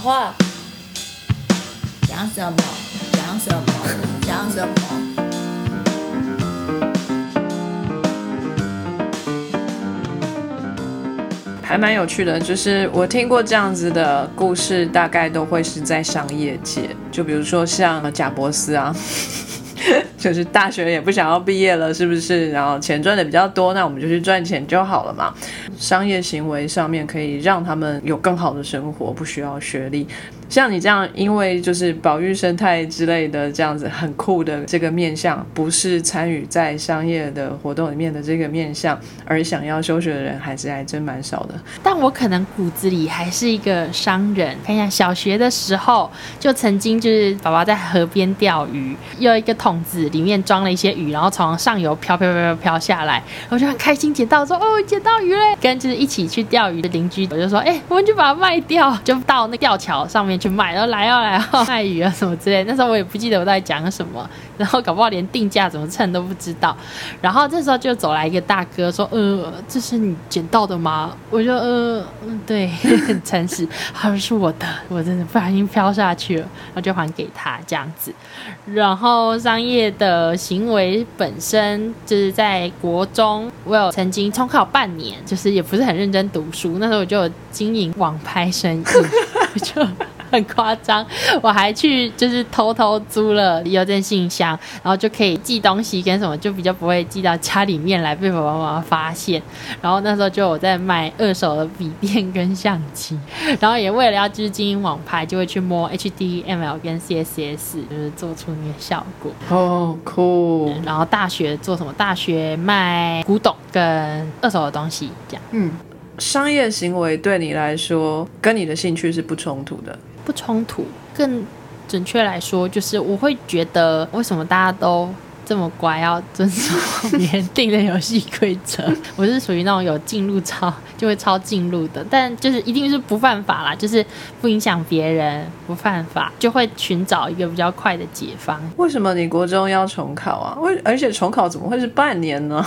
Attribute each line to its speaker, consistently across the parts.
Speaker 1: 话，讲什么？讲什么？讲什么？
Speaker 2: 还蛮有趣的，就是我听过这样子的故事，大概都会是在商业界，就比如说像贾伯斯啊，就是大学也不想要毕业了，是不是？然后钱赚的比较多，那我们就去赚钱就好了嘛。商业行为上面可以让他们有更好的生活，不需要学历。像你这样，因为就是保育生态之类的这样子很酷的这个面向，不是参与在商业的活动里面的这个面向，而想要休学的人，还是还真蛮少的。
Speaker 3: 但我可能骨子里还是一个商人。看一下，小学的时候就曾经就是爸爸在河边钓鱼，有一个桶子里面装了一些鱼，然后从上游飘飘飘飘飘下来，我就很开心捡到，说哦捡到鱼嘞！跟就是一起去钓鱼的邻居，我就说哎、我们就把它卖掉，就到那吊桥上面去卖，然后来哦来哦卖鱼啊什么之类。那时候我也不记得我在讲什么，然后搞不好连定价怎么称都不知道。然后这时候就走来一个大哥说：“呃，这是你捡到的吗？”我就呃，嗯，对，很诚实，他说是我的，我真的不小心飘下去了，然后就还给他这样子。然后商业的行为本身就是在国中，我有曾经 重考半年，就是也不是很认真读书，那时候我就有经营网拍生意，我 就。很夸张，我还去就是偷偷租了邮政信箱，然后就可以寄东西跟什么，就比较不会寄到家里面来被爸爸妈妈发现。然后那时候就我在卖二手的笔电跟相机，然后也为了要就是经营网拍，就会去摸 HTML 跟 CSS，就是做出那个效果。
Speaker 2: 哦，酷，
Speaker 3: 然后大学做什么？大学卖古董跟二手的东西，这样
Speaker 2: 嗯，商业行为对你来说跟你的兴趣是不冲突的。
Speaker 3: 不冲突。更准确来说，就是我会觉得为什么大家都这么乖，要遵守别人定的游戏规则。我是属于那种有进入超就会超进入的，但就是一定是不犯法啦，就是不影响别人，不犯法，就会寻找一个比较快的解方。
Speaker 2: 为什么你国中要重考啊？为而且重考怎么会是半年呢？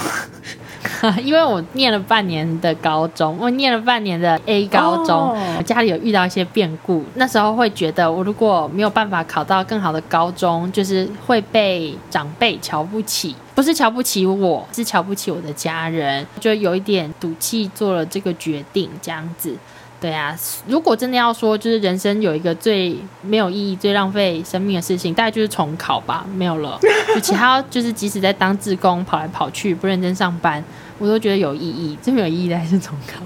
Speaker 3: 因为我念了半年的高中，我念了半年的 A 高中
Speaker 2: 哦
Speaker 3: 我家里有遇到一些变故，那时候会觉得我如果没有办法考到更好的高中，就是会被长辈瞧不起。不是瞧不起我，是瞧不起我的家人，就有一点赌气做了这个决定，这样子。对啊，如果真的要说，就是人生有一个最没有意义、最浪费生命的事情，大概就是重考吧，没有了。就其他就是即使在当志工跑来跑去，不认真上班，我都觉得有意义。最没有意义的还是重考。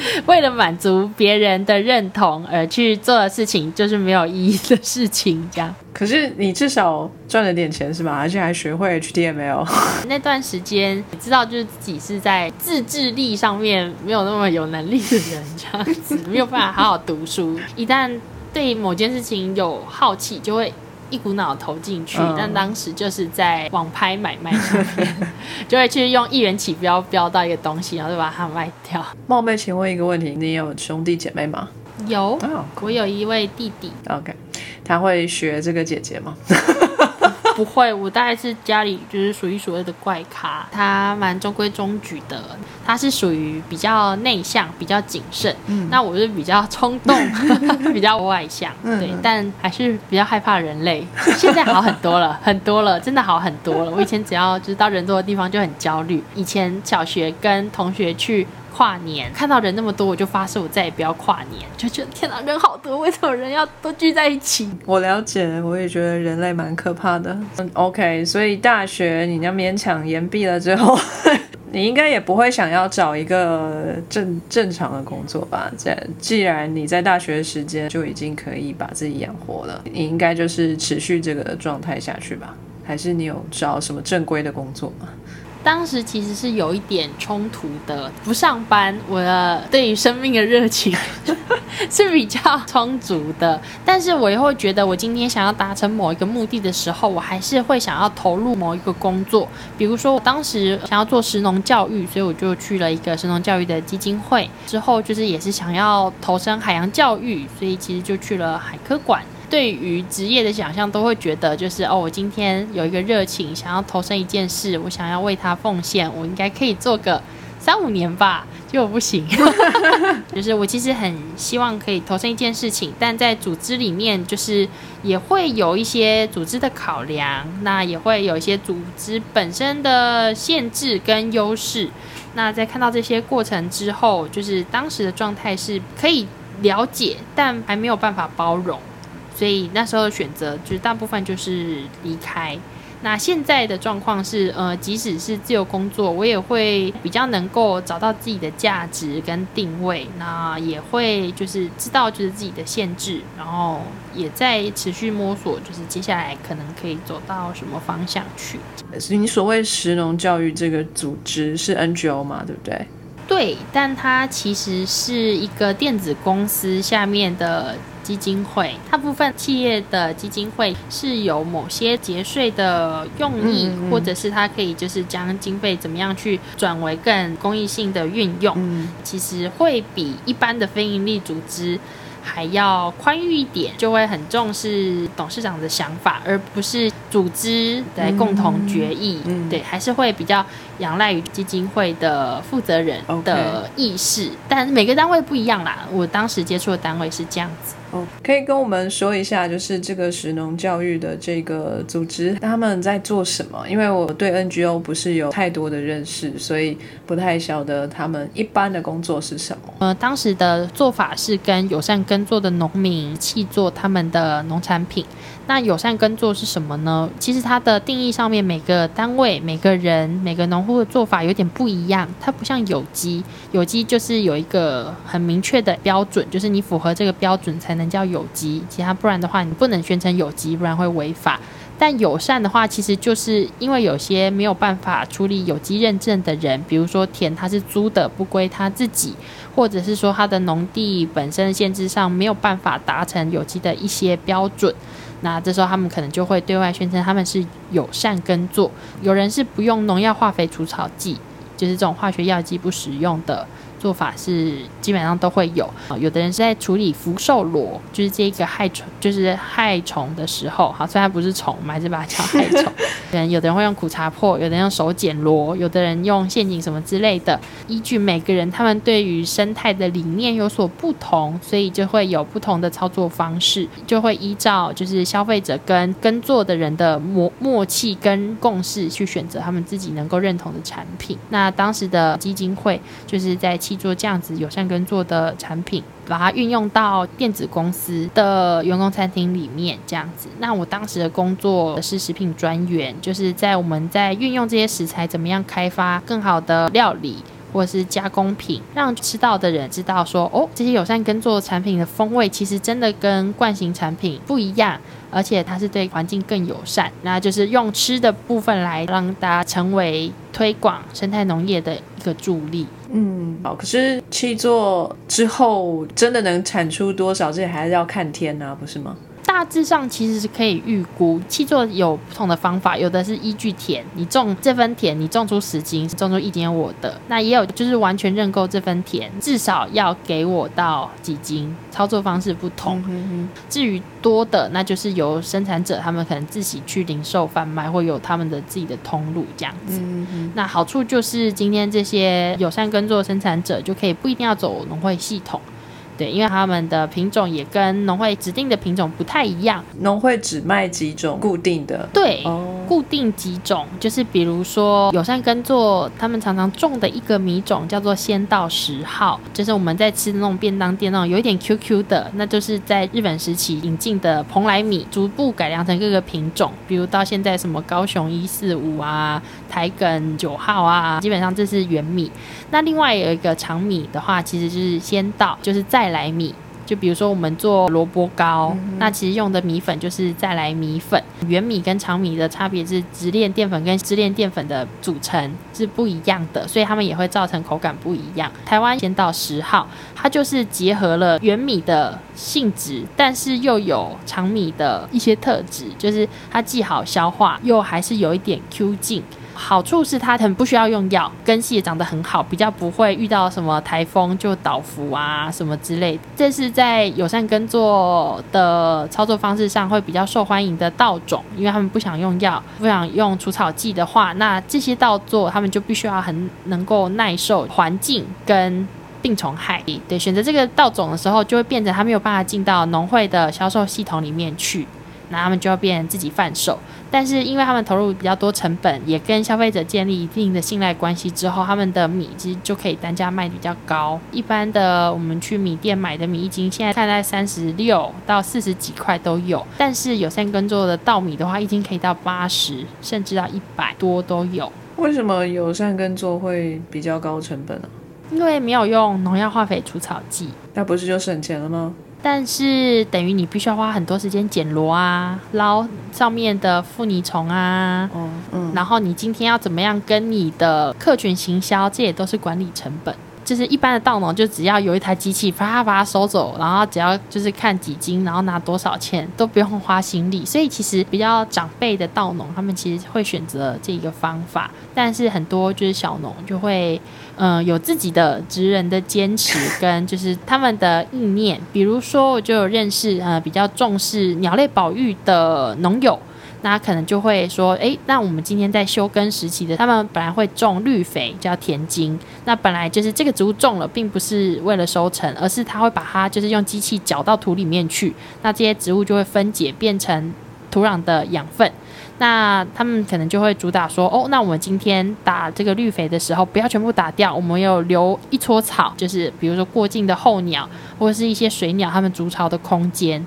Speaker 3: 为了满足别人的认同而去做的事情，就是没有意义的事情。这样，
Speaker 2: 可是你至少赚了点钱是吧？而且还学会 HTML。
Speaker 3: 那段时间知道就是自己是在自制力上面没有那么有能力的人，这样子没有办法好好读书。一旦对某件事情有好奇，就会一股脑投进去。
Speaker 2: 嗯
Speaker 3: 但当时就是在网拍买卖上面，就会去用一元起标标到一个东西，然后就把它卖掉。
Speaker 2: 冒昧请问一个问题，你有兄弟姐妹吗？
Speaker 3: 有，
Speaker 2: 哦
Speaker 3: 我有一位弟弟
Speaker 2: ，，OK，他会学这个姐姐吗？
Speaker 3: 不会，我大概是家里就是数一数二的怪咖，他蛮中规中矩的，他是属于比较内向、比较谨慎，
Speaker 2: 嗯
Speaker 3: 那我是比较冲动、比较外向，
Speaker 2: 嗯
Speaker 3: 对，但还是比较害怕人类。现在好很多了，很多了，真的好很多了。我以前只要就是到人多的地方就很焦虑，以前小学跟同学去。跨年看到人那么多，我就发誓我再也不要跨年，就觉得天哪，人好多，为什么人要都聚在一起？
Speaker 2: 我了解，我也觉得人类蛮可怕的。嗯，OK，所以大学你要勉强延毕了之后，你应该也不会想要找一个正正常的工作吧？这既然你在大学时间就已经可以把自己养活了，你应该就是持续这个状态下去吧？还是你有找什么正规的工作吗？
Speaker 3: 当时其实是有一点冲突的，不上班，我的对于生命的热情 是比较充足的，但是我也会觉得，我今天想要达成某一个目的的时候，我还是会想要投入某一个工作。比如说，我当时想要做食农教育，所以我就去了一个食农教育的基金会。之后就是也是想要投身海洋教育，所以其实就去了海科馆。对于职业的想象，都会觉得就是哦，我今天有一个热情，想要投身一件事，我想要为它奉献，我应该可以做个三五年吧，结果不行。就是我其实很希望可以投身一件事情，但在组织里面，就是也会有一些组织的考量，那也会有一些组织本身的限制跟优势。那在看到这些过程之后，就是当时的状态是可以了解，但还没有办法包容，所以那时候选择就是大部分就是离开。那现在的状况是，呃，即使是自由工作，我也会比较能够找到自己的价值跟定位，那也会就是知道就是自己的限制，然后也在持续摸索，就是接下来可能可以走到什么方向去。
Speaker 2: 你所谓石农教育这个组织是 NGO 嘛，对不对？
Speaker 3: 对，但它其实是一个电子公司下面的。基金会，大部分企业的基金会是有某些节税的用意，或者是它可以就是将经费怎么样去转为更公益性的运用，其实会比一般的非营利组织。还要宽裕一点，就会很重视董事长的想法，而不是组织来共同决议。对，还是会比较仰赖于基金会的负责人的意识。但每个单位不一样啦，我当时接触的单位是这样子。
Speaker 2: 哦，可以跟我们说一下，就是这个石农教育的这个组织他们在做什么？因为我对 NGO 不是有太多的认识，所以不太晓得他们一般的工作是什么。
Speaker 3: 呃，当时的做法是跟友善耕作的农民一起做他们的农产品。那友善耕作是什么呢？其实它的定义上面，每个单位、每个人、每个农户的做法有点不一样。它不像有机，有机就是有一个很明确的标准，就是你符合这个标准才能叫有机，其他不然的话，你不能宣称有机，不然会违法。但友善的话，其实就是因为有些没有办法处理有机认证的人，比如说田他是租的，不归他自己，或者是说他的农地本身限制上没有办法达成有机的一些标准。那这时候他们可能就会对外宣称他们是友善耕作，有人是不用农药、化肥、除草剂，就是这种化学药剂不使用的。做法是基本上都会有啊，有的人是在处理福寿螺，就是这个害虫，就是害虫的时候，好，虽然不是虫，我们还是把它叫害虫。人有的人会用苦茶破，有的人用手剪螺，有的人用陷阱什么之类的。依据每个人他们对于生态的理念有所不同，所以就会有不同的操作方式，就会依照就是消费者跟耕作的人的默默契跟共识去选择他们自己能够认同的产品。那当时的基金会就是在。去做这样子友善耕作的产品，把它运用到电子公司的员工餐厅里面，这样子。那我当时的工作是食品专员，就是在我们在运用这些食材，怎么样开发更好的料理或者是加工品，让吃到的人知道说，哦，这些友善耕作产品的风味其实真的跟惯性产品不一样。而且它是对环境更友善，那就是用吃的部分来让大家成为推广生态农业的一个助力。
Speaker 2: 嗯，好。可是气做之后真的能产出多少，这还是要看天呐，不是吗？
Speaker 3: 大致上其实是可以预估，气作有不同的方法，有的是依据田，你种这分田，你种出十斤，种出一点我的。那也有就是完全认购这分田，至少要给我到几斤，操作方式不同。至于多的，那就是由生产者他们可能自己去零售贩卖，或有他们的自己的通路这样子。那好处就是今天这些友善耕作生产者就可以不一定要走农会系统。对，因为他们的品种也跟农会指定的品种不太一样。
Speaker 2: 农会只卖几种固定的？
Speaker 3: 对，固定几种，就是比如说友善耕作，他们常常种的一个米种叫做仙道十号，就是我们在吃的那种便当店那种有一点 QQ 的，那就是在日本时期引进的蓬莱米，逐步改良成各个品种，比如到现在什么高雄一四五啊、台梗九号啊，基本上这是原米。那另外有一个长米的话，其实就是仙道，就是在来米，就比如说我们做萝卜糕，那其实用的米粉就是再来米粉。圆米跟长米的差别是直链淀粉跟支链淀粉的组成是不一样的，所以它们也会造成口感不一样。台湾先到十号，它就是结合了圆米的性质，但是又有长米的一些特质，就是它既好消化，又还是有一点 Q 劲。好处是它很不需要用药，根系也长得很好，比较不会遇到什么台风就倒伏啊什么之类。这是在友善耕作的操作方式上会比较受欢迎的稻种，因为他们不想用药，不想用除草剂的话，那这些稻作他们就必须要很能够耐受环境跟。病虫害，对，选择这个稻种的时候，就会变成他没有办法进到农会的销售系统里面去，那他们就要变自己贩售。但是因为他们投入比较多成本，也跟消费者建立一定的信赖关系之后，他们的米其实就可以单价卖比较高。一般的我们去米店买的米一斤，现在看在三十六到四十几块都有。但是有三耕作的稻米的话，一斤可以到八十，甚至到一百多都有。
Speaker 2: 为什么友善耕作会比较高成本呢？
Speaker 3: 因为没有用农药、化肥、除草剂，
Speaker 2: 那不是就省钱了吗？
Speaker 3: 但是等于你必须要花很多时间捡螺啊，捞上面的附泥虫啊，哦，嗯，然后你今天要怎么样跟你的客群行销，这也都是管理成本。就是一般的稻农，就只要有一台机器，啪把它收走，然后只要就是看几斤，然后拿多少钱，都不用花心力。所以其实比较长辈的稻农，他们其实会选择这个方法。但是很多就是小农就会，嗯，有自己的职人的坚持跟就是他们的意念。比如说，我就有认识呃比较重视鸟类保育的农友。那可能就会说，哎，那我们今天在休耕时期的，他们本来会种绿肥，叫田金。那本来就是这个植物种了，并不是为了收成，而是他会把它就是用机器搅到土里面去。那这些植物就会分解变成土壤的养分。那他们可能就会主打说，哦，那我们今天打这个绿肥的时候，不要全部打掉，我们有留一撮草，就是比如说过境的候鸟或者是一些水鸟，它们筑巢的空间。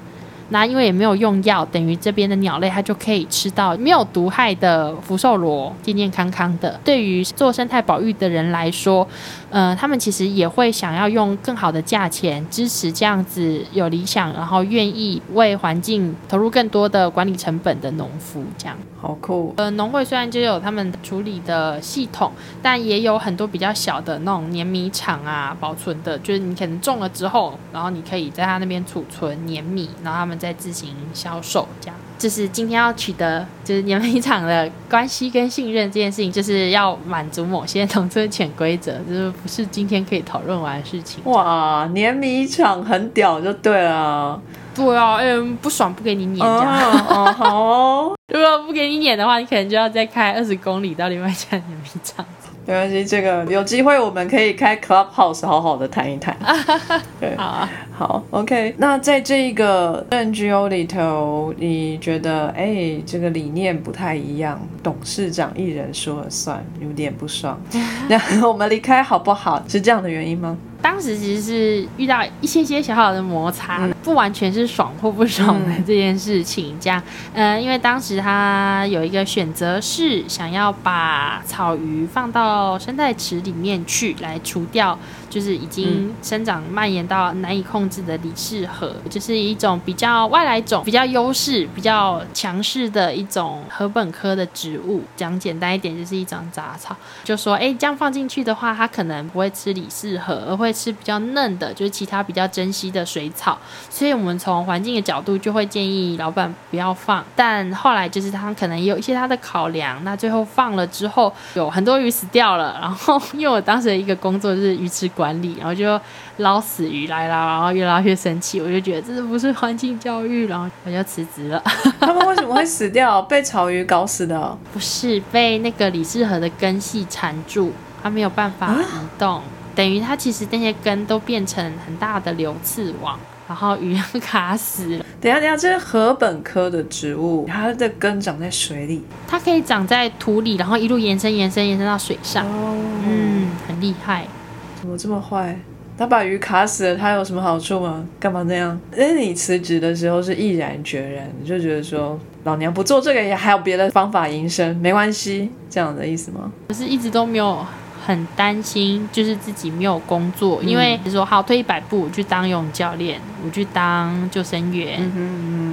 Speaker 3: 那因为也没有用药，等于这边的鸟类它就可以吃到没有毒害的福寿螺，健健康康的。对于做生态保育的人来说，呃，他们其实也会想要用更好的价钱支持这样子有理想，然后愿意为环境投入更多的管理成本的农夫，这样。
Speaker 2: 好酷。
Speaker 3: 呃，农会虽然就有他们处理的系统，但也有很多比较小的那种碾米厂啊，保存的，就是你可能种了之后，然后你可以在他那边储存碾米，然后他们。再自行销售，这样就是今天要取得 就是碾米厂的关系跟信任这件事情，就是要满足某些农村潜规则，就是不是今天可以讨论完的事情。
Speaker 2: 哇，碾米厂很屌，就对了。
Speaker 3: 对啊，嗯，不爽不给你碾这
Speaker 2: 样。哦，好。
Speaker 3: 如果不给你碾的话，你可能就要再开二十公里到另外一家碾米厂。
Speaker 2: 没关系，这个有机会我们可以开 Clubhouse 好好的谈一谈。
Speaker 3: 对，好，
Speaker 2: 好，OK。那在这一个 NGO 里头，你觉得哎，这个理念不太一样，董事长一人说了算，有点不爽。那我们离开好不好？是这样的原因吗？
Speaker 3: 当时其实是遇到一些些小小的摩擦，不完全是爽或不爽的这件事情。这样，嗯，因为当时他有一个选择是想要把草鱼放到生态池里面去，来除掉。就是已经生长蔓延到难以控制的李氏河，就是一种比较外来种、比较优势、比较强势的一种禾本科的植物。讲简单一点，就是一种杂草。就说，哎，这样放进去的话，它可能不会吃李氏河，而会吃比较嫩的，就是其他比较珍稀的水草。所以，我们从环境的角度，就会建议老板不要放。但后来，就是他可能有一些他的考量，那最后放了之后，有很多鱼死掉了。然后，因为我当时的一个工作就是鱼池。管理，然后就捞死鱼来啦，然后越捞越生气，我就觉得这不是环境教育，然后我就辞职了。
Speaker 2: 他们为什么会死掉？被草鱼搞死的？
Speaker 3: 不是，被那个李世和的根系缠住，它没有办法移动，等于它其实那些根都变成很大的流刺网，然后鱼卡死了。
Speaker 2: 等下等下，这是禾本科的植物，它的根长在水里，
Speaker 3: 它可以长在土里，然后一路延伸延伸延伸到水上，嗯，很厉害。
Speaker 2: 怎么这么坏？他把鱼卡死了，他有什么好处吗？干嘛那样？哎，你辞职的时候是毅然决然，你就觉得说老娘不做这个也还有别的方法营生，没关系，这样的意思吗？
Speaker 3: 可是一直都没有。很担心，就是自己没有工作，因为说好退一百步，我去当游泳教练，我去当救生员，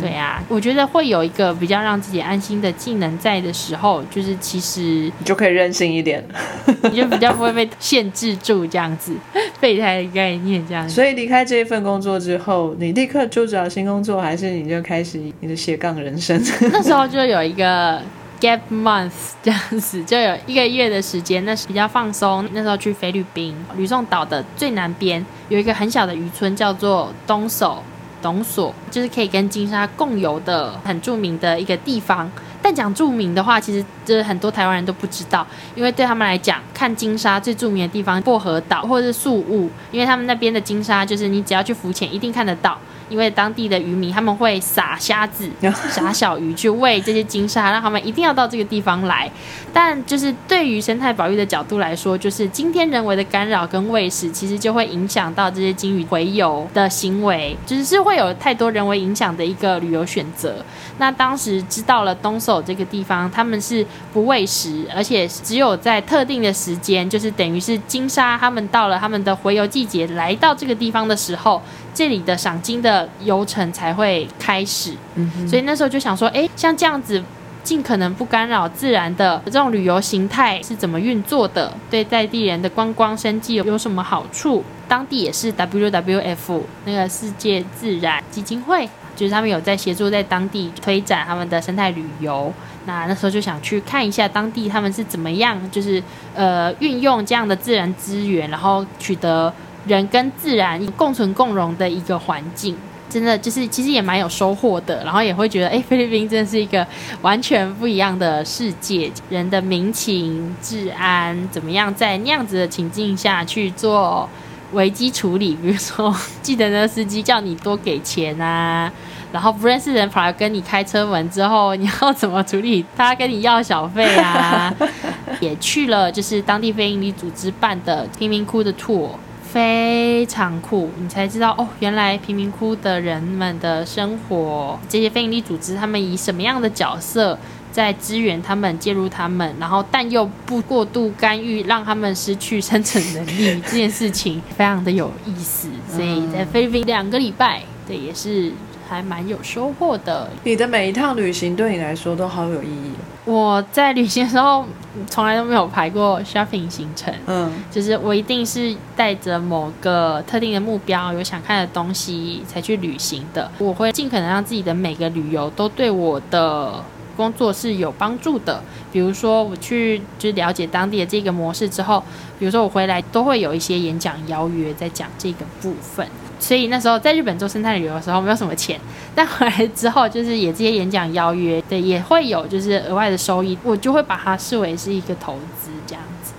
Speaker 3: 对呀，我觉得会有一个比较让自己安心的技能在的时候，就是其实
Speaker 2: 你就可以任性一点，
Speaker 3: 你就比较不会被限制住这样子，备胎的概念这样。
Speaker 2: 所以离开这一份工作之后，你立刻就找新工作，还是你就开始你的斜杠人生？
Speaker 3: 那时候就有一个。Gap month 这样子，就有一个月的时间，那是比较放松。那时候去菲律宾吕宋岛的最南边有一个很小的渔村，叫做东首董所，就是可以跟金沙共游的很著名的一个地方。但讲著名的话，其实就是很多台湾人都不知道，因为对他们来讲，看金沙最著名的地方薄荷岛或者是宿雾，因为他们那边的金沙就是你只要去浮潜一定看得到。因为当地的渔民他们会撒虾子、撒小鱼去喂这些金鲨，让他们一定要到这个地方来。但就是对于生态保育的角度来说，就是今天人为的干扰跟喂食，其实就会影响到这些金鱼洄游的行为，就是是会有太多人为影响的一个旅游选择。那当时知道了东首这个地方，他们是不喂食，而且只有在特定的时间，就是等于是金鲨他们到了他们的洄游季节来到这个地方的时候。这里的赏金的游程才会开始，嗯所以那时候就想说，哎，像这样子，尽可能不干扰自然的这种旅游形态是怎么运作的？对在地人的观光生计有什么好处？当地也是 WWF 那个世界自然基金会，就是他们有在协助在当地推展他们的生态旅游。那那时候就想去看一下当地他们是怎么样，就是呃运用这样的自然资源，然后取得。人跟自然共存共荣的一个环境，真的就是其实也蛮有收获的。然后也会觉得，哎，菲律宾真的是一个完全不一样的世界。人的民情、治安怎么样，在那样子的情境下去做危机处理？比如说，记得那个司机叫你多给钱啊，然后不认识人跑来跟你开车门之后，你要怎么处理？他跟你要小费啊？也去了，就是当地非营利组织办的贫民窟的 tour。非常酷，你才知道哦，原来贫民窟的人们的生活，这些非营利组织他们以什么样的角色在支援他们、介入他们，然后但又不过度干预，让他们失去生存能力，这件事情非常的有意思。所以在菲律宾两个礼拜，对，也是。还蛮有收获的。
Speaker 2: 你的每一趟旅行对你来说都好有意义。
Speaker 3: 我在旅行的时候从来都没有排过 shopping 行程，嗯，就是我一定是带着某个特定的目标，有想看的东西才去旅行的。我会尽可能让自己的每个旅游都对我的工作是有帮助的。比如说我去就了解当地的这个模式之后，比如说我回来都会有一些演讲邀约在讲这个部分。所以那时候在日本做生态旅游的时候没有什么钱，但回来之后就是也这些演讲邀约，对，也会有就是额外的收益，我就会把它视为是一个投资这样子。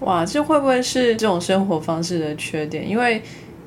Speaker 2: 哇，这会不会是这种生活方式的缺点？因为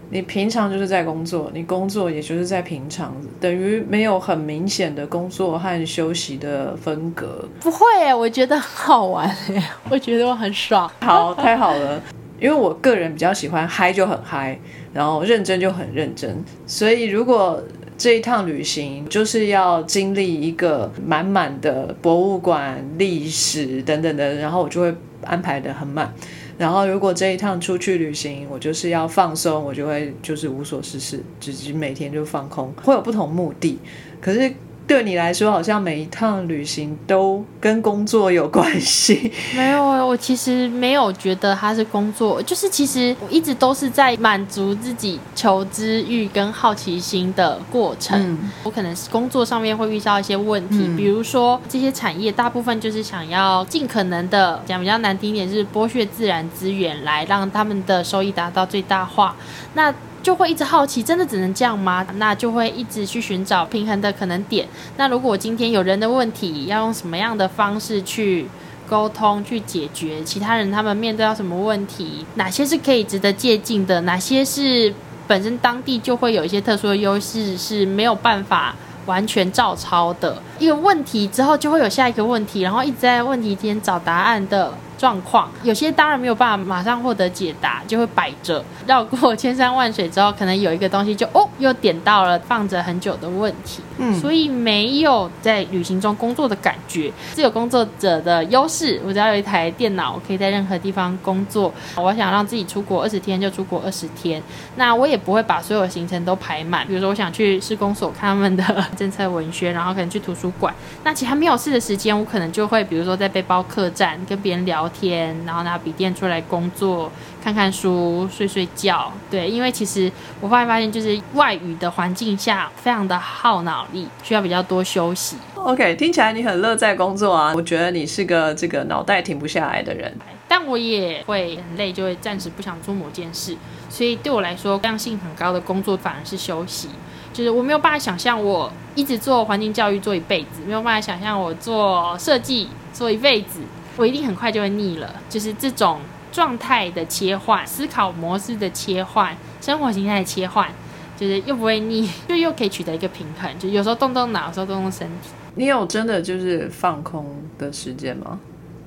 Speaker 2: 你平常就是在工作，你工作也就是在平常，等于没有很明显的工作和休息的分隔。
Speaker 3: 不会，我觉得很好玩诶，我觉得我很爽。
Speaker 2: 好，太好了。因为我个人比较喜欢嗨就很嗨，然后认真就很认真，所以如果这一趟旅行就是要经历一个满满的博物馆、历史等等的，然后我就会安排的很满。然后如果这一趟出去旅行，我就是要放松，我就会就是无所事事，只是每天就放空，会有不同目的。可是。对你来说，好像每一趟旅行都跟工作有关系。
Speaker 3: 没有，我其实没有觉得它是工作，就是其实我一直都是在满足自己求知欲跟好奇心的过程。我可能是工作上面会遇到一些问题，比如说这些产业大部分就是想要尽可能的讲比较难听一点，是剥削自然资源来让他们的收益达到最大化。那就会一直好奇，真的只能这样吗？那就会一直去寻找平衡的可能点。那如果今天有人的问题，要用什么样的方式去沟通、去解决？其他人他们面对到什么问题？哪些是可以值得借鉴的？哪些是本身当地就会有一些特殊的优势是没有办法完全照抄的？一个问题之后就会有下一个问题，然后一直在问题间找答案的。状况有些当然没有办法马上获得解答，就会摆着绕过千山万水之后，可能有一个东西就哦又点到了放着很久的问题，嗯，所以没有在旅行中工作的感觉。自由工作者的优势，我只要有一台电脑，可以在任何地方工作。我想让自己出国二十天就出国二十天，那我也不会把所有行程都排满。比如说我想去施工所看他们的 政策文宣，然后可能去图书馆，那其他没有事的时间，我可能就会比如说在背包客栈跟别人聊。聊天，然后拿笔电出来工作，看看书，睡睡觉。对，因为其实我后来发现，就是外语的环境下非常的耗脑力，需要比较多休息。
Speaker 2: OK，听起来你很乐在工作啊，我觉得你是个这个脑袋停不下来的人。
Speaker 3: 但我也会很累，就会暂时不想做某件事，所以对我来说，量性很高的工作反而是休息。就是我没有办法想象我一直做环境教育做一辈子，没有办法想象我做设计做一辈子，我一定很快就会腻了。就是这种状态的切换、思考模式的切换、生活形态的切换，就是又不会腻，就又可以取得一个平衡。就有时候动动脑，有时候动动身体。
Speaker 2: 你有真的就是放空的时间吗？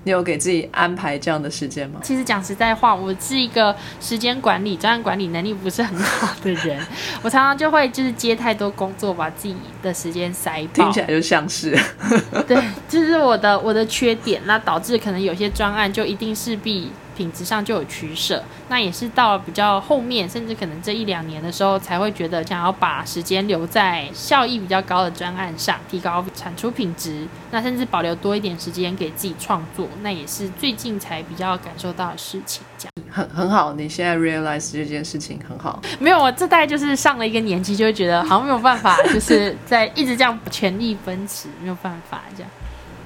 Speaker 2: 你有给自己安排这样的时间吗？
Speaker 3: 其实讲实在话，我是一个时间管理、专案管理能力不是很好的人，我常常就会就是接太多工作，把自己的时间塞爆
Speaker 2: 听起。来就像是，
Speaker 3: 对，这是我的我的缺点，那导致可能有些专案就一定势必品质上就有取舍。那也是到了比较后面，甚至可能这一两年的时候，才会觉得想要把时间留在效益比较高的专案上，提高产出品质。那甚至保留多一点时间给自己创作，那也是最近才比较感受到的事情。这样
Speaker 2: 很很好。你现在 realize 这件事情很好。
Speaker 3: 没有，我这代就是上了一个年纪，就会觉得好像没有办法，就是在一直这样全力奔驰，没有办法这样。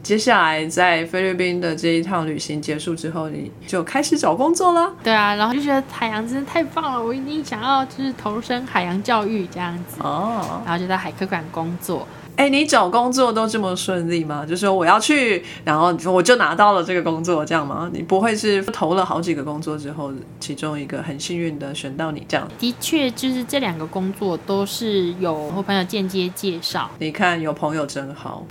Speaker 2: 接下来在菲律宾的这一趟旅行结束之后，你就开始找工作了。
Speaker 3: 对啊，然后就觉得海洋真的太棒了，我一定想要就是投身海洋教育这样子，
Speaker 2: 哦，
Speaker 3: 然后就在海科馆工作。
Speaker 2: 哎，你找工作都这么顺利吗？就说我要去，然后我就拿到了这个工作，这样吗？你不会是投了好几个工作之后，其中一个很幸运的选到你这样？
Speaker 3: 的确，就是这两个工作都是有我朋友间接介绍，
Speaker 2: 你看有朋友真好，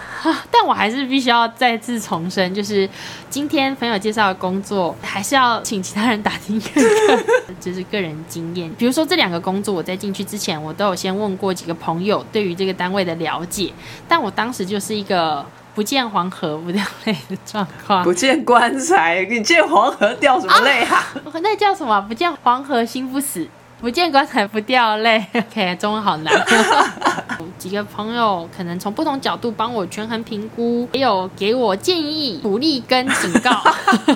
Speaker 3: 但我还是必须要再次重申，就是今天朋友介绍的工作，还是要请其他人打听看看，就是个人经验。比如说这两个工作，我在进去之前，我都有先问过几个朋友对于这个单位的了解，但我当时就是一个不见黄河不掉泪的状况。
Speaker 2: 不见棺材，你见黄河掉什么泪啊？
Speaker 3: 那叫什么？不见黄河心不死，不见棺材不掉泪。OK，中文好难。几个朋友可能从不同角度帮我权衡评估，也有给我建议、鼓励跟警告，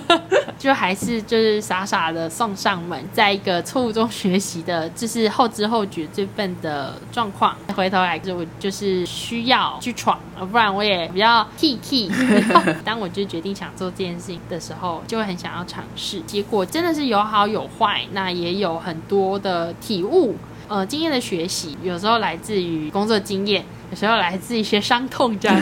Speaker 3: 就还是就是傻傻的送上门，在一个错误中学习的，就是后知后觉最笨的状况。回头来，就我就是需要去闯，不然我也比较 T T。当我就决定想做这件事情的时候，就会很想要尝试。结果真的是有好有坏，那也有很多的体悟。呃，经验的学习，有时候来自于工作经验，有时候来自一些伤痛，这样。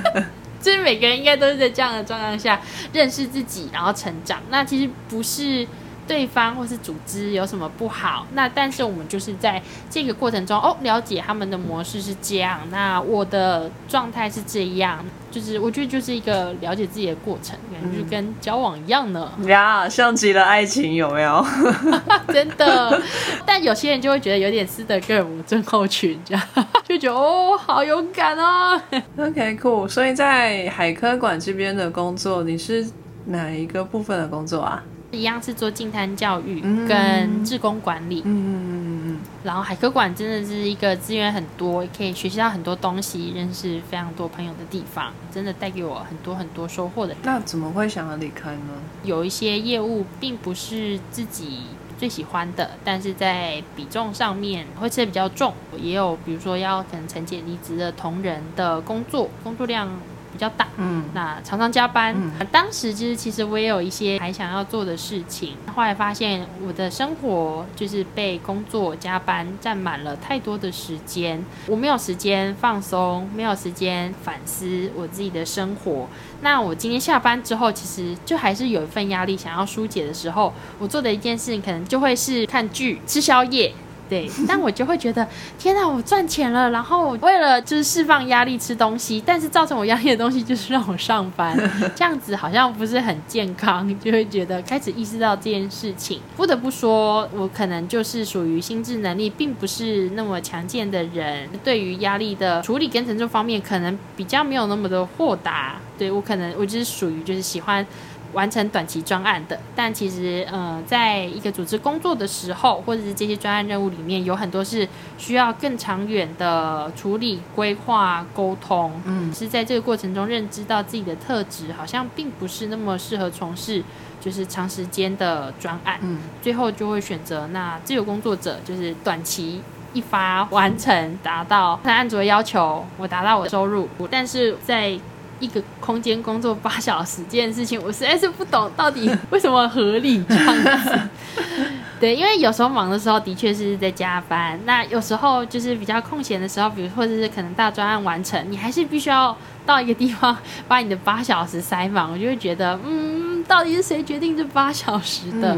Speaker 3: 就是每个人应该都是在这样的状况下认识自己，然后成长。那其实不是对方或是组织有什么不好，那但是我们就是在这个过程中哦，了解他们的模式是这样，那我的状态是这样，就是我觉得就是一个了解自己的过程，感觉就跟交往一样呢。
Speaker 2: 呀，像极了爱情，有没有？
Speaker 3: 真的，但有些人就会觉得有点斯德哥尔摩症候群，这样 就觉得哦，好勇敢哦。
Speaker 2: OK，cool。所以在海科馆这边的工作，你是哪一个部分的工作啊？
Speaker 3: 一样是做净滩教育
Speaker 2: 嗯
Speaker 3: 跟志工管理，
Speaker 2: 嗯嗯
Speaker 3: 然后海科馆真的是一个资源很多，可以学习到很多东西，认识非常多朋友的地方，真的带给我很多很多收获的。
Speaker 2: 那怎么会想要离开呢？
Speaker 3: 有一些业务并不是自己最喜欢的，但是在比重上面会吃的比较重，也有比如说要可能承接离职的同仁的工作，工作量比较大，
Speaker 2: 嗯，
Speaker 3: 那常常加班。当时就是其实我也有一些还想要做的事情，后来发现我的生活就是被工作加班占满了太多的时间，我没有时间放松，没有时间反思我自己的生活。那我今天下班之后，其实就还是有一份压力想要疏解的时候，我做的一件事情可能就会是看剧、吃宵夜。对，但我就会觉得，天哪，我赚钱了，然后为了就是释放压力吃东西，但是造成我压力的东西就是让我上班，这样子好像不是很健康，就会觉得开始意识到这件事情。不得不说，我可能就是属于心智能力并不是那么强健的人，对于压力的处理跟承受方面，可能比较没有那么的豁达。对我可能我就是属于就是喜欢。完成短期专案的。但其实，呃，在一个组织工作的时候，或者是这些专案任务里面，有很多是需要更长远的处理、规划、沟通。嗯，是在这个过程中认知到自己的特质，好像并不是那么适合从事就是长时间的专案。嗯，最后就会选择那自由工作者，就是短期。一发完成，达到按组的要求，我达到我的收入，但是在一个空间工作八小时这件事情，我实在是不懂到底 为什么合理这样子。对，因为有时候忙的时候的确是在加班，那有时候就是比较空闲的时候，比如或者是可能大专案完成，你还是必须要到一个地方把你的八小时塞满，我就会觉得，嗯，到底是谁决定这八小时的？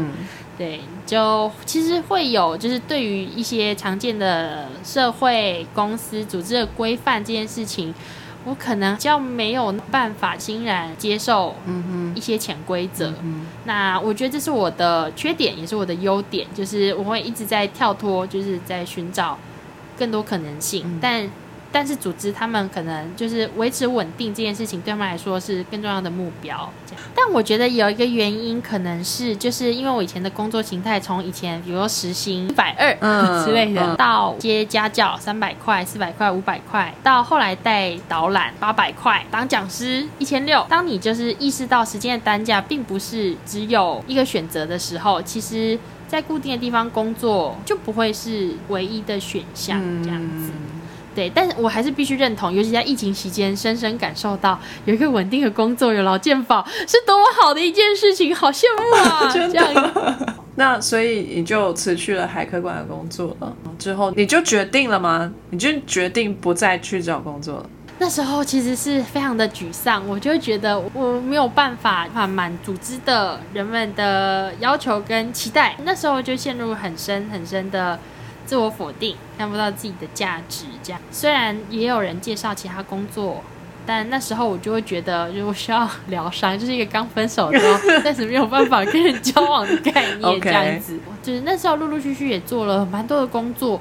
Speaker 3: 对，就其实会有，就是对于一些常见的社会、公司、组织的规范这件事情，我可能较没有办法欣然接受一些潜规则。那我觉得这是我的缺点，也是我的优点，就是我会一直在跳脱，就是在寻找更多可能性，但。但是组织他们可能就是维持稳定这件事情，对他们来说是更重要的目标。但我觉得有一个原因，可能是就是因为我以前的工作形态，从以前比如说时薪一百二之类的，到接家教三百块、四百块、五百块，到后来带导览八百块，当讲师一千六。当你就是意识到时间的单价并不是只有一个选择的时候，其实在固定的地方工作就不会是唯一的选项，这样子。对，但是我还是必须认同，尤其在疫情期间，深深感受到有一个稳定的工作，有劳健保，是多么好的一件事情，好羡慕啊！
Speaker 2: 真的。那所以你就辞去了海科馆的工作了，之后你就决定了吗？你就决定不再去找工作了？
Speaker 3: 那时候其实是非常的沮丧，我就会觉得我没有办法满组织的人们的要求跟期待，那时候就陷入很深很深的。自我否定，看不到自己的价值，这样。虽然也有人介绍其他工作，但那时候我就会觉得，如果需要 疗伤，就是一个刚分手的时候，但是没有办法跟人交往的概念，这样子。就是那时候陆陆续续也做了蛮多的工作，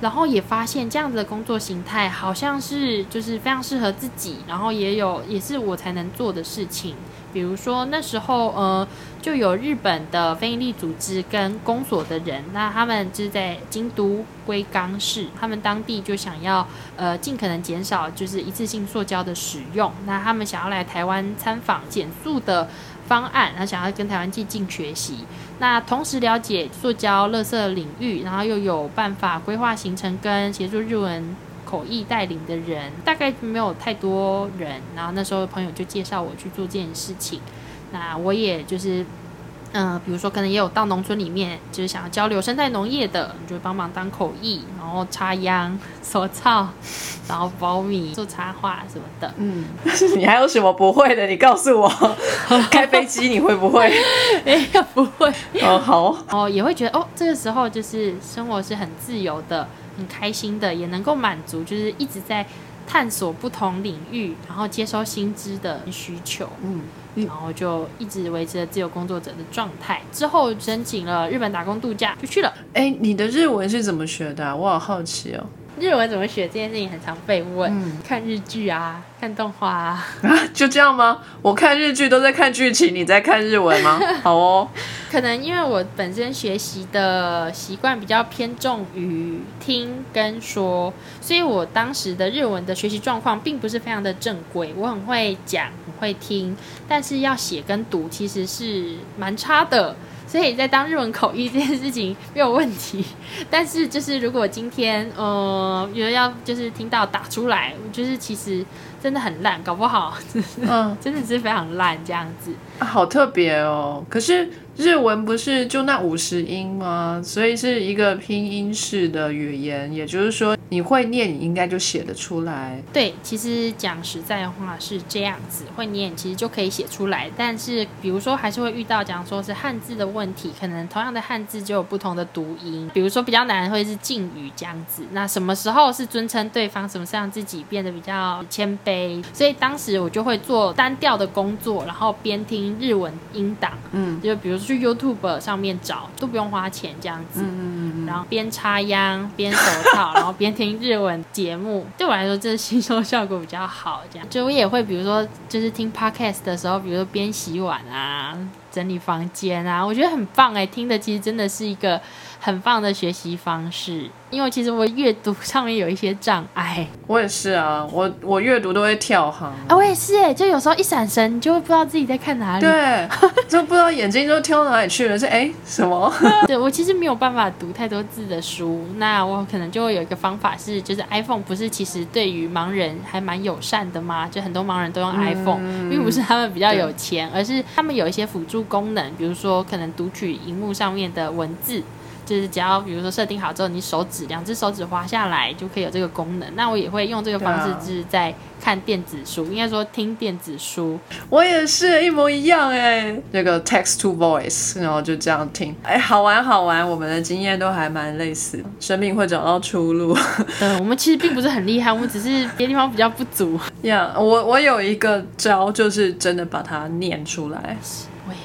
Speaker 3: 然后也发现这样子的工作形态好像是就是非常适合自己，然后也有也是我才能做的事情。比如说那时候，呃，就有日本的非营利组织跟公所的人，那他们就是在京都龟冈市，他们当地就想要，呃，尽可能减少就是一次性塑胶的使用，那他们想要来台湾参访减速的方案，然后想要跟台湾借鉴学习，那同时了解塑胶垃圾领域，然后又有办法规划行程跟协助日文。口译带领的人大概没有太多人，然后那时候朋友就介绍我去做这件事情，那我也就是，嗯，比如说可能也有到农村里面，就是想要交流生态农业的，你就帮忙当口译，然后插秧、手草，然后苞米、做插画什么的。
Speaker 2: 嗯，你还有什么不会的？你告诉我，开飞机你会不会？
Speaker 3: 哎，不会。
Speaker 2: 哦，好。
Speaker 3: 哦，也会觉得哦，这个时候就是生活是很自由的。很开心的，也能够满足，就是一直在探索不同领域，然后接收新知的需求，嗯，然后就一直维持了自由工作者的状态。之后申请了日本打工度假，就去了。
Speaker 2: 哎，你的日文是怎么学的？我好好奇哦。
Speaker 3: 日文怎么学这件事情很常被问，看日剧啊，看动画啊，
Speaker 2: 啊，就这样吗？我看日剧都在看剧情，你在看日文吗？好哦，
Speaker 3: 可能因为我本身学习的习惯比较偏重于听跟说，所以我当时的日文的学习状况并不是非常的正规。我很会讲，很会听，但是要写跟读其实是蛮差的。所以在当日文口译这件事情没有问题，但是就是如果今天呃有人要就是听到打出来，我就是其实真的很烂，搞不好 嗯真的是非常烂这样子，
Speaker 2: 好特别哦。可是。日文不是就那五十音吗？所以是一个拼音式的语言，也就是说你会念，你应该就写得出来。
Speaker 3: 对，其实讲实在话是这样子，会念其实就可以写出来。但是比如说还是会遇到讲说是汉字的问题，可能同样的汉字就有不同的读音。比如说比较难会是敬语这样子，那什么时候是尊称对方，什么时候让自己变得比较谦卑？所以当时我就会做单调的工作，然后边听日文音档，嗯，就比如说。去 YouTube 上面找，都不用花钱这样子。然后边插秧边手套，然后边听日文节目，对我来说这吸收效果比较好。这样，就我也会比如说就是听 Podcast 的时候，比如说边洗碗啊、整理房间啊，我觉得很棒哎，听的其实真的是一个。很棒的学习方式，因为其实我阅读上面有一些障碍。
Speaker 2: 我也是啊，我我阅读都会跳行。
Speaker 3: 啊，我也是哎，就有时候一闪神，你就会不知道自己在看哪里。
Speaker 2: 对，就不知道眼睛都跳到哪里去了。是哎什么？
Speaker 3: 对我其实没有办法读太多字的书，那我可能就会有一个方法是，就是 iPhone 不是其实对于盲人还蛮友善的吗？就很多盲人都用 iPhone，并不是他们比较有钱，而是他们有一些辅助功能，比如说可能读取荧幕上面的文字。就是只要比如说设定好之后，你手指两只手指滑下来就可以有这个功能。那我也会用这个方式，就是在看电子书，应该说听电子书。
Speaker 2: 我也是一模一样哎，那个 text to voice，然后就这样听，哎，好玩好玩。我们的经验都还蛮类似，生命会找到出路。
Speaker 3: 嗯，我们其实并不是很厉害，我们只是别的地方比较不足。
Speaker 2: 呀，我我有一个招，就是真的把它念出来。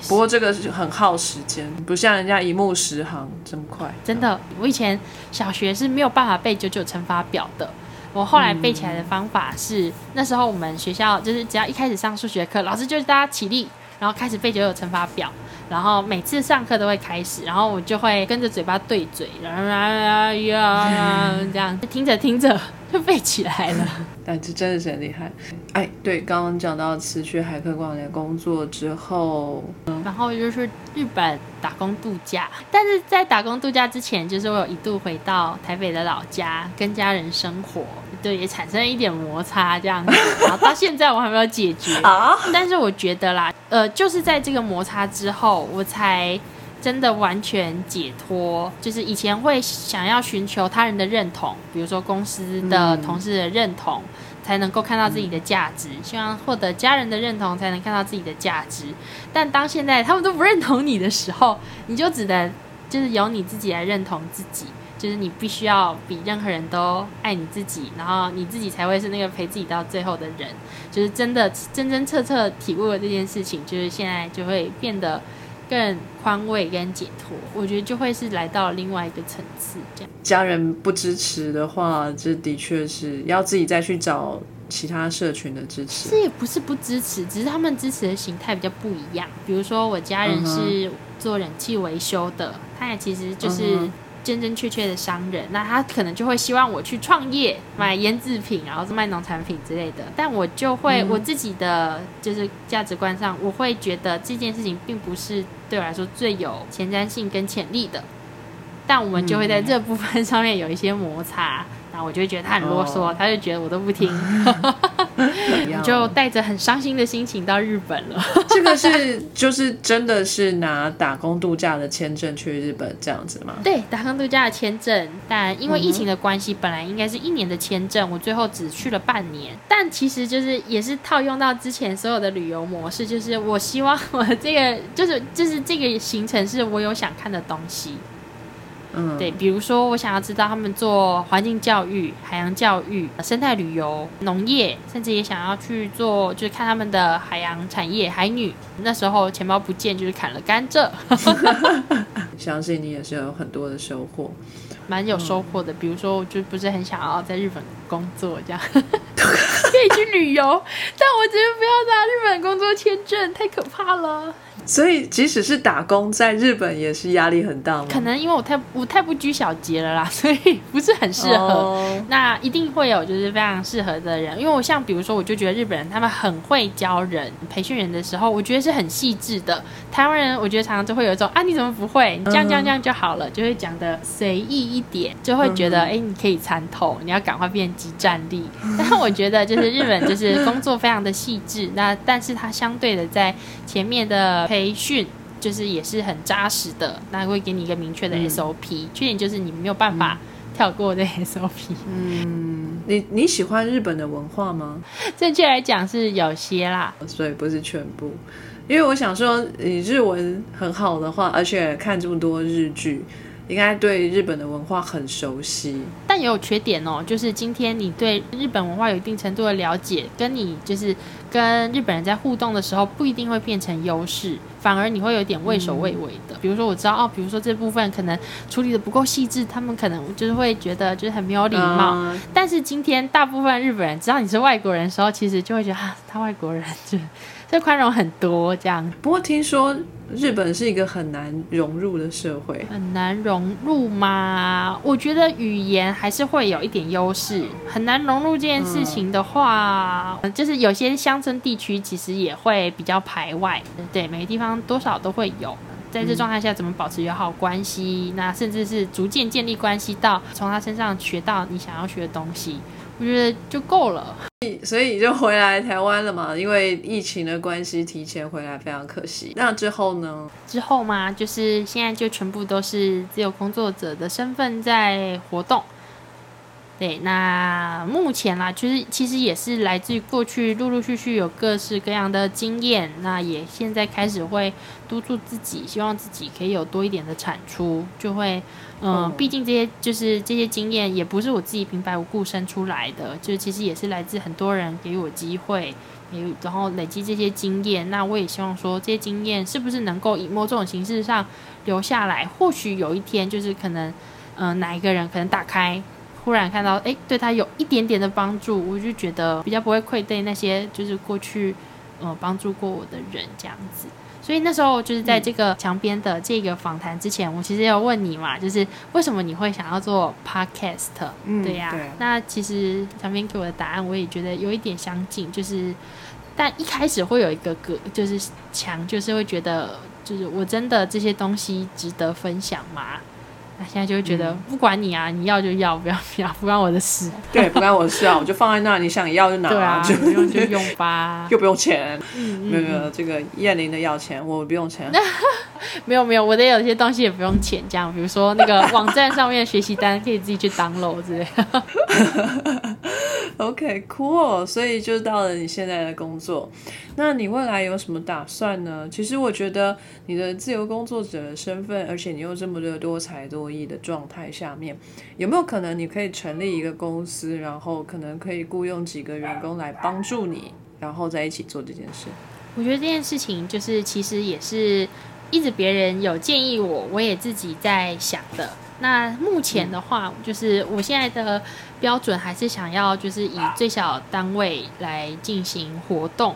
Speaker 2: 不过这个是很耗时间，不像人家一目十行这么快。
Speaker 3: 真的，我以前小学是没有办法背九九乘法表的。我后来背起来的方法是，那时候我们学校就是只要一开始上数学课，老师就是大家起立，然后开始背九九乘法表，然后每次上课都会开始，然后我就会跟着嘴巴对嘴，呀呀这样听着听着。就背起来了，
Speaker 2: 但这真的是很厉害。哎，对，刚刚讲到辞去海客广联工作之后，
Speaker 3: 然后就是日本打工度假。但是在打工度假之前，就是我有一度回到台北的老家跟家人生活，对，也产生了一点摩擦这样子。然后到现在我还没有解决啊。但是我觉得啦，呃，就是在这个摩擦之后，我才。真的完全解脱，就是以前会想要寻求他人的认同，比如说公司的同事的认同，才能够看到自己的价值；希望获得家人的认同，才能看到自己的价值。但当现在他们都不认同你的时候，你就只能就是由你自己来认同自己，就是你必须要比任何人都爱你自己，然后你自己才会是那个陪自己到最后的人。就是真的真真切切体悟了这件事情，就是现在就会变得。更宽慰跟解脱，我觉得就会是来到另外一个层次。这样，
Speaker 2: 家人不支持的话，这的确是要自己再去找其他社群的支持。
Speaker 3: 这也不是不支持，只是他们支持的形态比较不一样。比如说，我家人是做冷气维修的，他也其实就是。真真确确的商人，那他可能就会希望我去创业，买腌制品，然后是卖农产品之类的。但我就会我自己的就是价值观上，我会觉得这件事情并不是对我来说最有前瞻性跟潜力的。但我们就会在这部分上面有一些摩擦。那我就会觉得他很啰嗦，他就觉得我都不听，就带着很伤心的心情到日本了。
Speaker 2: 这个是就是真的是拿打工度假的签证去日本这样子吗？
Speaker 3: 对，打工度假的签证，但因为疫情的关系，本来应该是一年的签证，我最后只去了半年。但其实就是也是套用到之前所有的旅游模式，就是我希望我这个就是就是这个行程是我有想看的东西。嗯，对，比如说我想要知道他们做环境教育、海洋教育、生态旅游、农业，甚至也想要去做，就是看他们的海洋产业、海女。那时候钱包不见，就是砍了甘蔗。
Speaker 2: 相信你也是有很多的收获，
Speaker 3: 蛮有收获的。比如说，我就不是很想要在日本工作，这样 可以去旅游，但我觉得不要拿日本工作签证，太可怕了。
Speaker 2: 所以，即使是打工，在日本也是压力很大吗？
Speaker 3: 可能因为我太我太不拘小节了啦，所以不是很适合。那一定会有就是非常适合的人，因为我像比如说，我就觉得日本人他们很会教人，培训人的时候，我觉得是很细致的。台湾人我觉得常常就会有一种啊，你怎么不会？你这样这样这样就好了，就会讲的随意一点，就会觉得哎，你可以参透，你要赶快变激战力。但是我觉得就是日本就是工作非常的细致，那但是它相对的在前面的。培训就是也是很扎实的，那会给你一个明确的 SOP。缺点就是你没有办法跳过这 SOP。
Speaker 2: 嗯，你你喜欢日本的文化吗？
Speaker 3: 正确来讲是有些啦，
Speaker 2: 所以不是全部。因为我想说，你日文很好的话，而且看这么多日剧。应该对日本的文化很熟悉，
Speaker 3: 但也有缺点哦。就是今天你对日本文化有一定程度的了解，跟你就是跟日本人在互动的时候，不一定会变成优势，反而你会有点畏首畏尾的。比如说我知道哦，比如说这部分可能处理的不够细致，他们可能就是会觉得就是很没有礼貌。
Speaker 2: 嗯
Speaker 3: 但是今天大部分日本人知道你是外国人的时候，其实就会觉得啊，他外国人 就这宽容很多，这样
Speaker 2: 不过听说日本是一个很难融入的社会，
Speaker 3: 很难融入吗？我觉得语言还是会有一点优势。很难融入这件事情的话，就是有些乡村地区其实也会比较排外，对，每个地方多少都会有。在这状态下，怎么保持友好关系？那甚至是逐渐建立关系，到从他身上学到你想要学的东西，我觉得就够了。
Speaker 2: 所以就回来台湾了嘛。因为疫情的关系，提前回来非常可惜。那之后呢？
Speaker 3: 之后嘛，就是现在就全部都是自由工作者的身份在活动。对，那目前啦，就是其实也是来自于过去陆陆续续有各式各样的经验，那也现在开始会督促自己，希望自己可以有多一点的产出，就会，嗯、
Speaker 2: 嗯
Speaker 3: 毕竟这些就是这些经验也不是我自己平白无故生出来的，就是其实也是来自很多人给我机会，也然后累积这些经验，那我也希望说这些经验是不是能够以某种形式上留下来，或许有一天就是可能，嗯、哪一个人可能打开。忽然看到，哎，对他有一点点的帮助，我就觉得比较不会愧对那些就是过去，呃，帮助过我的人这样子。所以那时候就是在这个墙边的这个访谈之前，我其实要问你嘛，就是为什么你会想要做 podcast？、
Speaker 2: 嗯
Speaker 3: 对呀、
Speaker 2: 对
Speaker 3: 那其实墙边给我的答案，我也觉得有一点相近，就是但一开始会有一个隔，就是墙，就是会觉得，就是我真的这些东西值得分享吗？那现在就会觉得、不管你啊，你要就要，不要不要，不关我的事。
Speaker 2: 对，不关我的事啊，我就放在那，你想要就拿，
Speaker 3: 对啊，
Speaker 2: 就
Speaker 3: 用就用吧。
Speaker 2: 又不用钱。
Speaker 3: 嗯
Speaker 2: 没有没有，这个燕玲的要钱，我不用钱。
Speaker 3: 没有没有，我的有些东西也不用钱，这样，比如说那个网站上面的学习单可以自己去 download 之类的。
Speaker 2: OK，cool，、所以就到了你现在的工作。那你未来有什么打算呢？其实我觉得你的自由工作者的身份，而且你又这么的多才多艺的状态下面，有没有可能你可以成立一个公司，然后可能可以雇佣几个员工来帮助你，然后在一起做这件事？
Speaker 3: 我觉得这件事情就是其实也是一直别人有建议我，我也自己在想的。那目前的话，就是我现在的标准还是想要就是以最小单位来进行活动。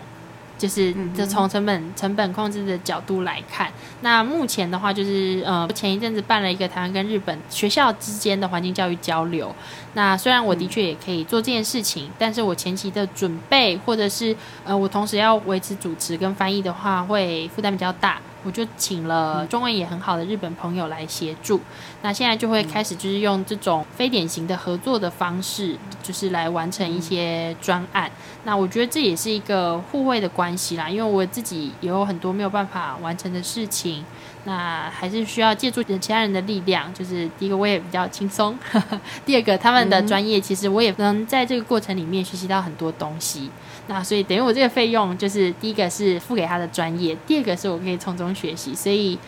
Speaker 3: 就是就从成本成本控制的角度来看，那目前的话就是呃前一阵子办了一个台湾跟日本学校之间的环境教育交流。那虽然我的确也可以做这件事情，但是我前期的准备或者是呃我同时要维持主持跟翻译的话，会负担比较大。我就请了中文也很好的日本朋友来协助。那现在就会开始就是用这种非典型的合作的方式，就是来完成一些专案。那我觉得这也是一个互惠的关系啦，因为我自己也有很多没有办法完成的事情，那还是需要借助其他人的力量。就是第一个我也比较轻松，第二个他们的专业其实我也能在这个过程里面学习到很多东西。那所以等于我这个费用就是第一个是付给他的专业，第二个是我可以从中学习，所以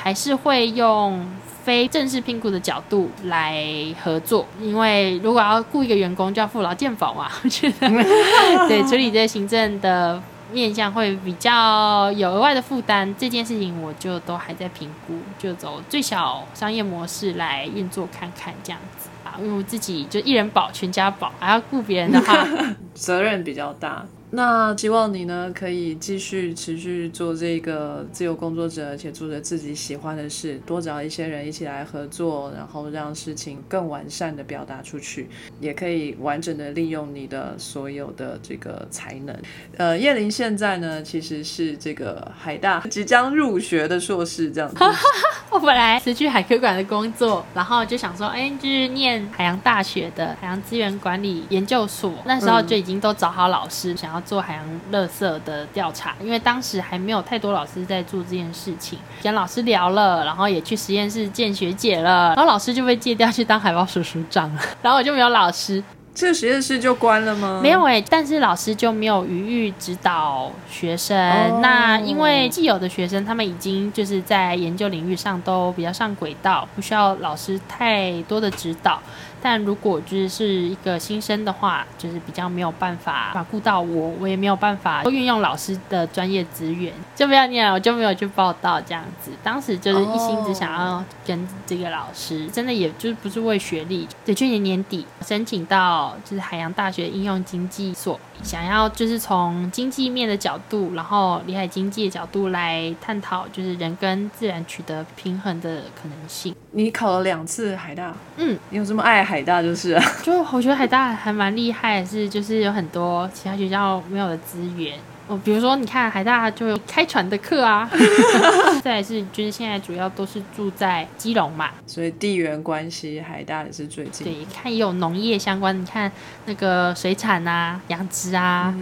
Speaker 3: 还是会用非正式聘雇的角度来合作，因为如果要雇一个员工，就要付劳健保嘛，我觉得 对处理这些行政的面向会比较有额外的负担，这件事情我就都还在评估，就走最小商业模式来运作看看这样子啊，因为我自己就一人保全家保，还要雇别人的话。
Speaker 2: 责任比较大。那希望你呢可以继续持续做这个自由工作者，而且做着自己喜欢的事，多找一些人一起来合作，然后让事情更完善的表达出去，也可以完整的利用你的所有的这个才能。呃，叶玲现在呢其实是这个海大即将入学的硕士，这样子。
Speaker 3: 我本来辞去海科馆的工作，然后就想说，哎，就是念海洋大学的海洋资源管理研究所，那时候就已经都找好老师，想要做海洋垃圾的调查，因为当时还没有太多老师在做这件事情。跟老师聊了，然后也去实验室见学姐了，然后老师就被借调去当海豹署署长了，然后我就没有老师。
Speaker 2: 这个实验室就关了吗？
Speaker 3: 没有哎、但是老师就没有余裕指导学生。
Speaker 2: 哦
Speaker 3: 那因为既有的学生，他们已经就是在研究领域上都比较上轨道，不需要老师太多的指导。但如果就是是一个新生的话，就是比较没有办法把顾到我，我也没有办法运用老师的专业资源，就不要念了，我就没有去报道这样子。当时就是一心只想要跟这个老师，真的也就是不是为学历。对，去年年底申请到就是海洋大学应用经济所，想要就是从经济面的角度，然后离海经济的角度来探讨，就是人跟自然取得平衡的可能性。
Speaker 2: 你考了两次海大，
Speaker 3: 嗯，
Speaker 2: 你有这么爱海大就是啊。
Speaker 3: 就我觉得海大还蛮厉害，是就是有很多其他学校没有的资源。哦，比如说你看海大就有开船的课啊 再来是就是现在主要都是住在基隆嘛，
Speaker 2: 所以地缘关系海大也是最近。
Speaker 3: 对，看也有农业相关，你看那个水产啊、养殖啊，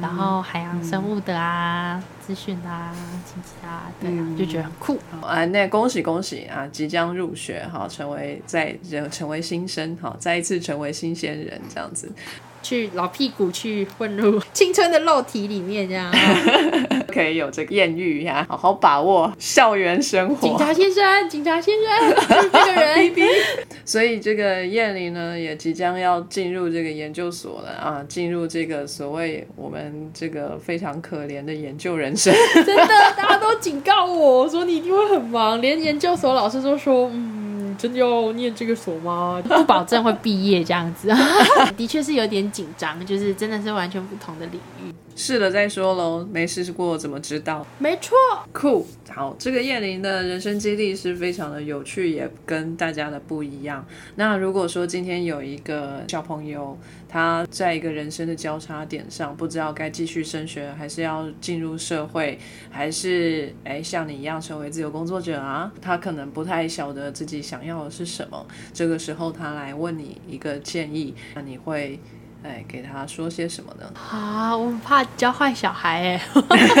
Speaker 3: 然后海洋生物的啊、资讯啊、经济啊，对啊，就觉得很酷。
Speaker 2: 啊，那恭喜恭喜啊，即将入学哈，成为在成为新生哈，再一次成为新鲜人这样子。
Speaker 3: 去老屁股去混入 青春的肉体里面，这样
Speaker 2: 可以有这个艳遇呀，好好把握校园生活。
Speaker 3: 警察先生，警察先生，这个人。
Speaker 2: 所以这个燕玲呢，也即将要进入这个研究所了啊，进入这个所谓我们这个非常可怜的研究人生。
Speaker 3: 真的，大家都警告我说你一定会很忙，连研究所老师都说，嗯。真的要念这个所吗？不保证会毕业这样子，的确是有点紧张，就是真的是完全不同的领域。
Speaker 2: 试了再说喽，没试过怎么知道？
Speaker 3: 没错，
Speaker 2: 酷。好，这个叶玲的人生经历是非常的有趣，也跟大家的不一样。那如果说今天有一个小朋友，他在一个人生的交叉点上，不知道该继续升学，还是要进入社会，还是哎像你一样成为自由工作者啊？他可能不太晓得自己想要的是什么。这个时候他来问你一个建议，那你会？哎，给他说些什么呢？
Speaker 3: 啊，我怕教坏小孩哎。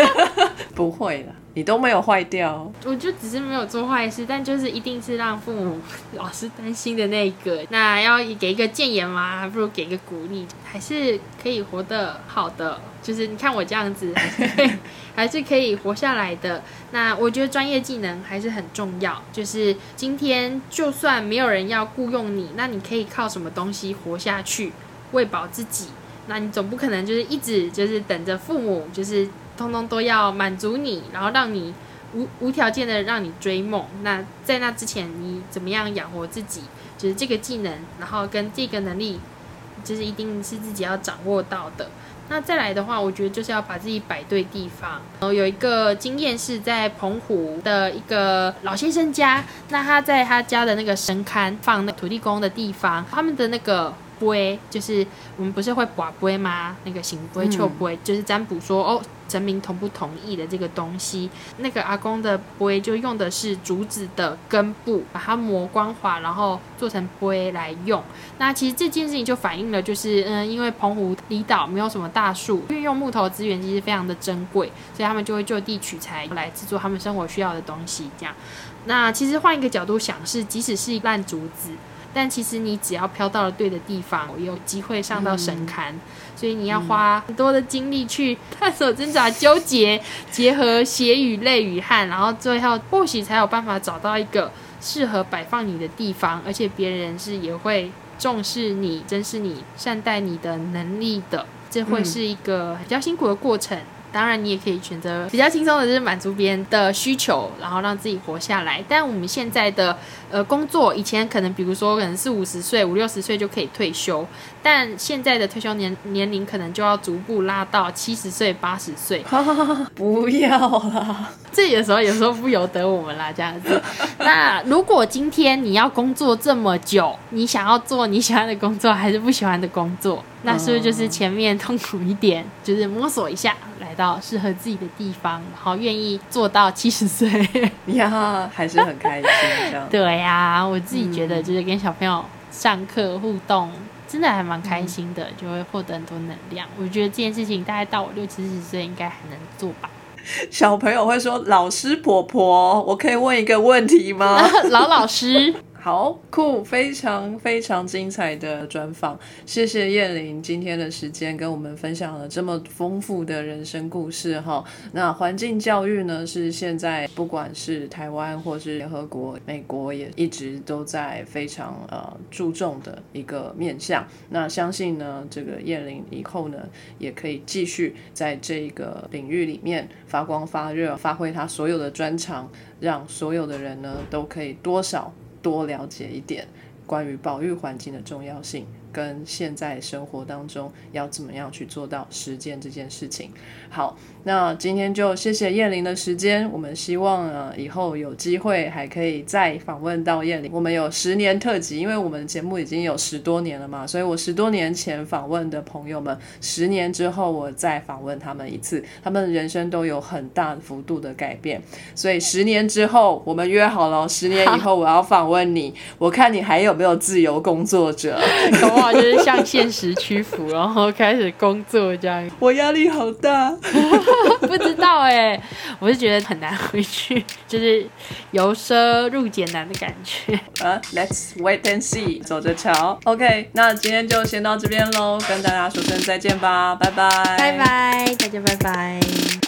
Speaker 2: 不会的，你都没有坏掉。
Speaker 3: 我就只是没有做坏事，但就是一定是让父母、老师担心的那个。那要给一个谏言吗？还不如给一个鼓励，还是可以活得好的。就是你看我这样子，还 是还是可以活下来的。那我觉得专业技能还是很重要。就是今天就算没有人要雇佣你，那你可以靠什么东西活下去？喂饱自己，那你总不可能就是一直就是等着父母就是通通都要满足你，然后让你无无条件的让你追梦。那在那之前，你怎么样养活自己？就是这个技能，然后跟这个能力，就是一定是自己要掌握到的。那再来的话，我觉得就是要把自己摆对地方。然后有一个经验是在澎湖的一个老先生家，那他在他家的那个神龛放那土地公的地方，他们的那个。杯就是我们不是会把杯吗？那个行杯、求杯，就是占卜说哦，神明同不同意的这个东西。那个阿公的杯就用的是竹子的根部，把它磨光滑，然后做成杯来用。那其实这件事情就反映了，就是嗯，因为澎湖离岛没有什么大树，运用木头资源其实非常的珍贵，所以他们就会就地取材来制作他们生活需要的东西。这样，那其实换一个角度想，是即使是一烂竹子。但其实你只要飘到了对的地方，有机会上到神龛，所以你要花很多的精力去探索、挣扎、纠结，结合血与泪与汗，然后最后或许才有办法找到一个适合摆放你的地方，而且别人是也会重视你、珍视你、善待你的能力的。这会是一个比较辛苦的过程。当然，你也可以选择比较轻松的，就是满足别人的需求，然后让自己活下来。但我们现在的呃工作，以前可能比如说可能四五十岁、五六十岁就可以退休，但现在的退休年年龄可能就要逐步拉到七十岁、八十岁。
Speaker 2: 不要啦，
Speaker 3: 这有时候有时候不由得我们啦，这样子。那如果今天你要工作这么久，你想要做你喜欢的工作，还是不喜欢的工作？那是不是就是前面痛苦一点，就是摸索一下，来到适合自己的地方，然后愿意做到七十岁
Speaker 2: 呀，还是很开心。
Speaker 3: 对呀，我自己觉得就是跟小朋友上课互动，真的还蛮开心的，就会获得很多能量。我觉得这件事情大概到我六七十岁应该还能做吧。
Speaker 2: 小朋友会说：“老师婆婆，我可以问一个问题吗？”
Speaker 3: 老老师。
Speaker 2: 好酷，非常非常精彩的专访，谢谢叶玲今天的时间跟我们分享了这么丰富的人生故事哈。那环境教育呢，是现在不管是台湾或是联合国、美国也一直都在非常呃注重的一个面向。那相信呢，这个叶玲以后呢，也可以继续在这个领域里面发光发热，发挥他所有的专长，让所有的人呢都可以多少。多了解一点关于保育环境的重要性。跟现在生活当中要怎么样去做到实践这件事情。好，那今天就谢谢燕玲的时间。我们希望呢以后有机会还可以再访问到燕玲。我们有十年特辑，因为我们节目已经有十多年了嘛，所以我十多年前访问的朋友们，十年之后我再访问他们一次，他们人生都有很大幅度的改变。所以十年之后我们约好了，十年以后我要访问你，我看你还有没有自由工作者。
Speaker 3: 就是向现实屈服，然后开始工作这样。
Speaker 2: 我压力好大，
Speaker 3: 不知道哎，我是觉得很难回去，就是由奢入俭难的感觉。
Speaker 2: 啊，Let's wait and see，走着瞧。OK，那今天就先到这边喽，跟大家说声再见吧，拜拜，
Speaker 3: 拜拜，大家拜拜。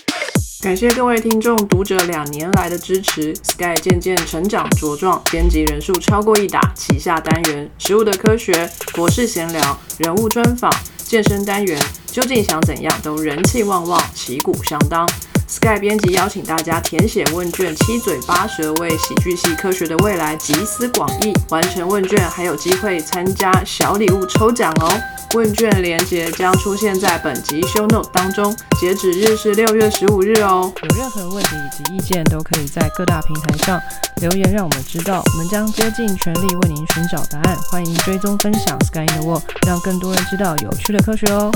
Speaker 2: 感谢各位听众、读者两年来的支持，Sky 渐渐成长茁壮，编辑人数超过一打，旗下单元《食物的科学》、博士闲聊、人物专访、健身单元，究竟想怎样都人气旺旺，旗鼓相当。Sky 编辑邀请大家填写问卷，七嘴八舌为喜剧系科学的未来集思广益。完成问卷还有机会参加小礼物抽奖哦！问卷连接将出现在本集 Show Note 当中，截止日是六月十五日哦。有任何问题以及意见，都可以在各大平台上留言，让我们知道，我们将竭尽全力为您寻找答案。欢迎追踪分享 Sky in the World，让更多人知道有趣的科学哦。